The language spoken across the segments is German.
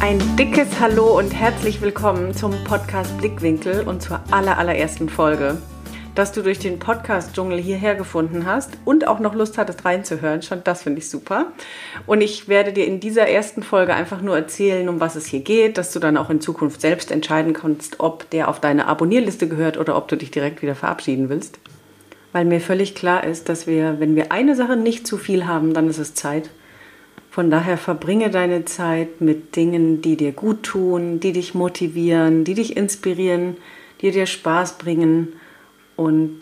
Ein dickes Hallo und herzlich willkommen zum Podcast Blickwinkel und zur allerallerersten Folge. Dass du durch den Podcast-Dschungel hierher gefunden hast und auch noch Lust hattest reinzuhören, schon das finde ich super. Und ich werde dir in dieser ersten Folge einfach nur erzählen, um was es hier geht, dass du dann auch in Zukunft selbst entscheiden kannst, ob der auf deine Abonnierliste gehört oder ob du dich direkt wieder verabschieden willst. Weil mir völlig klar ist, dass wir, wenn wir eine Sache nicht zu viel haben, dann ist es Zeit. Von daher verbringe deine Zeit mit Dingen, die dir gut tun, die dich motivieren, die dich inspirieren, die dir Spaß bringen und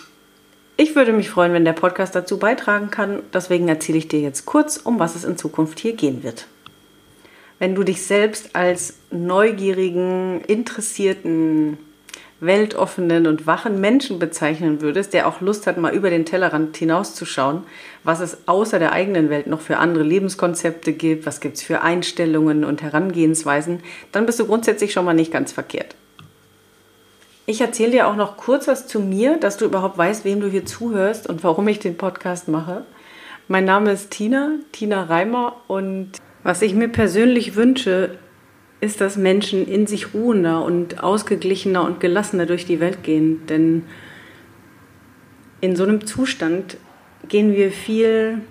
ich würde mich freuen, wenn der Podcast dazu beitragen kann. Deswegen erzähle ich dir jetzt kurz, um was es in Zukunft hier gehen wird. Wenn du dich selbst als neugierigen, interessierten, weltoffenen und wachen Menschen bezeichnen würdest, der auch Lust hat, mal über den Tellerrand hinauszuschauen, was es außer der eigenen Welt noch für andere Lebenskonzepte gibt, was gibt es für Einstellungen und Herangehensweisen, dann bist du grundsätzlich schon mal nicht ganz verkehrt. Ich erzähle dir auch noch kurz was zu mir, dass du überhaupt weißt, wem du hier zuhörst und warum ich den Podcast mache. Mein Name ist Tina, Tina Reimer und was ich mir persönlich wünsche, ist, dass Menschen in sich ruhender und ausgeglichener und gelassener durch die Welt gehen. Denn in so einem Zustand gehen wir viel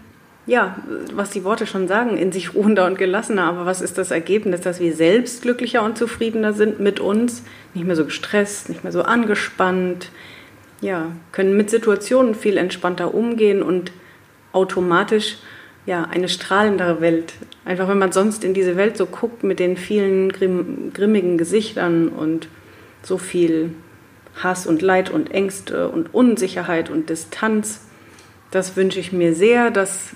ja, was die Worte schon sagen, in sich ruhender und gelassener. Aber was ist das Ergebnis, dass wir selbst glücklicher und zufriedener sind mit uns, nicht mehr so gestresst, nicht mehr so angespannt, ja, können mit Situationen viel entspannter umgehen und automatisch ja, eine strahlendere Welt. Einfach wenn man sonst in diese Welt so guckt mit den vielen grimm, grimmigen Gesichtern und so viel Hass und Leid und Ängste und Unsicherheit und Distanz. Das wünsche ich mir sehr, dass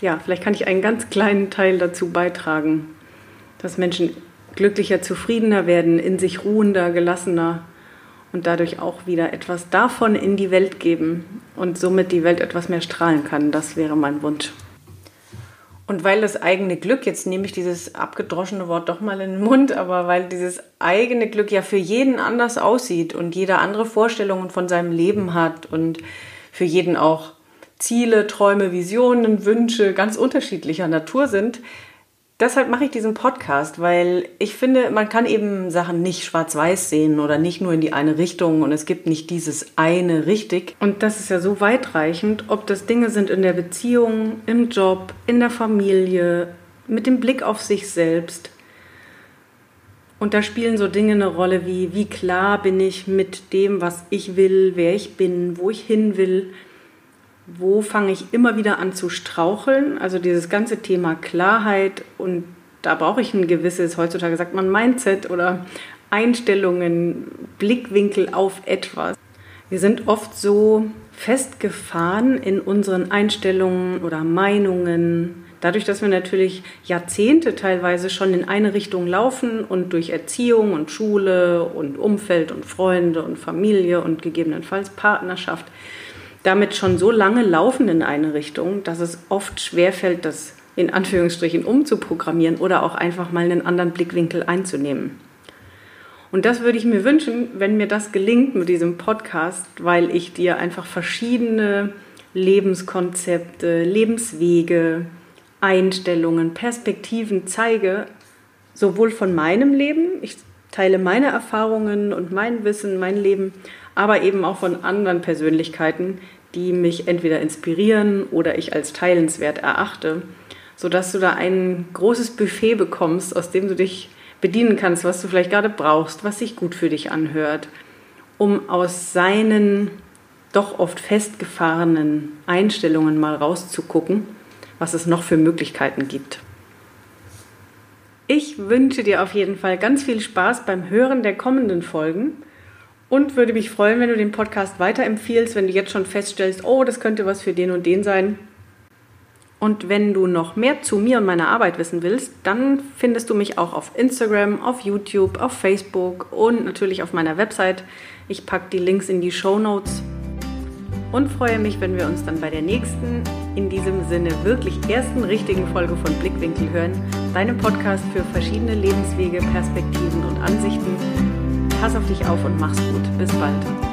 ja, vielleicht kann ich einen ganz kleinen Teil dazu beitragen, dass Menschen glücklicher, zufriedener werden, in sich ruhender, gelassener und dadurch auch wieder etwas davon in die Welt geben und somit die Welt etwas mehr strahlen kann. Das wäre mein Wunsch. Und weil das eigene Glück, jetzt nehme ich dieses abgedroschene Wort doch mal in den Mund, aber weil dieses eigene Glück ja für jeden anders aussieht und jeder andere Vorstellungen von seinem Leben hat und für jeden auch Ziele, Träume, Visionen, Wünsche ganz unterschiedlicher Natur sind. Deshalb mache ich diesen Podcast, weil ich finde, man kann eben Sachen nicht schwarz-weiß sehen oder nicht nur in die eine Richtung und es gibt nicht dieses eine richtig. Und das ist ja so weitreichend, ob das Dinge sind in der Beziehung, im Job, in der Familie, mit dem Blick auf sich selbst. Und da spielen so Dinge eine Rolle wie, wie klar bin ich mit dem, was ich will, wer ich bin, wo ich hin will wo fange ich immer wieder an zu straucheln. Also dieses ganze Thema Klarheit und da brauche ich ein gewisses, heutzutage sagt man Mindset oder Einstellungen, Blickwinkel auf etwas. Wir sind oft so festgefahren in unseren Einstellungen oder Meinungen. Dadurch, dass wir natürlich Jahrzehnte teilweise schon in eine Richtung laufen und durch Erziehung und Schule und Umfeld und Freunde und Familie und gegebenenfalls Partnerschaft damit schon so lange laufen in eine Richtung, dass es oft schwerfällt, das in Anführungsstrichen umzuprogrammieren oder auch einfach mal einen anderen Blickwinkel einzunehmen. Und das würde ich mir wünschen, wenn mir das gelingt mit diesem Podcast, weil ich dir einfach verschiedene Lebenskonzepte, Lebenswege, Einstellungen, Perspektiven zeige, sowohl von meinem Leben, ich teile meine Erfahrungen und mein Wissen, mein Leben, aber eben auch von anderen Persönlichkeiten, die mich entweder inspirieren oder ich als teilenswert erachte, sodass du da ein großes Buffet bekommst, aus dem du dich bedienen kannst, was du vielleicht gerade brauchst, was sich gut für dich anhört, um aus seinen doch oft festgefahrenen Einstellungen mal rauszugucken, was es noch für Möglichkeiten gibt. Ich wünsche dir auf jeden Fall ganz viel Spaß beim Hören der kommenden Folgen und würde mich freuen, wenn du den Podcast weiterempfiehlst, wenn du jetzt schon feststellst, oh, das könnte was für den und den sein. Und wenn du noch mehr zu mir und meiner Arbeit wissen willst, dann findest du mich auch auf Instagram, auf YouTube, auf Facebook und natürlich auf meiner Website. Ich packe die Links in die Show Notes und freue mich, wenn wir uns dann bei der nächsten, in diesem Sinne wirklich ersten richtigen Folge von Blickwinkel hören, deinem Podcast für verschiedene Lebenswege, Perspektiven und Ansichten Pass auf dich auf und mach's gut. Bis bald.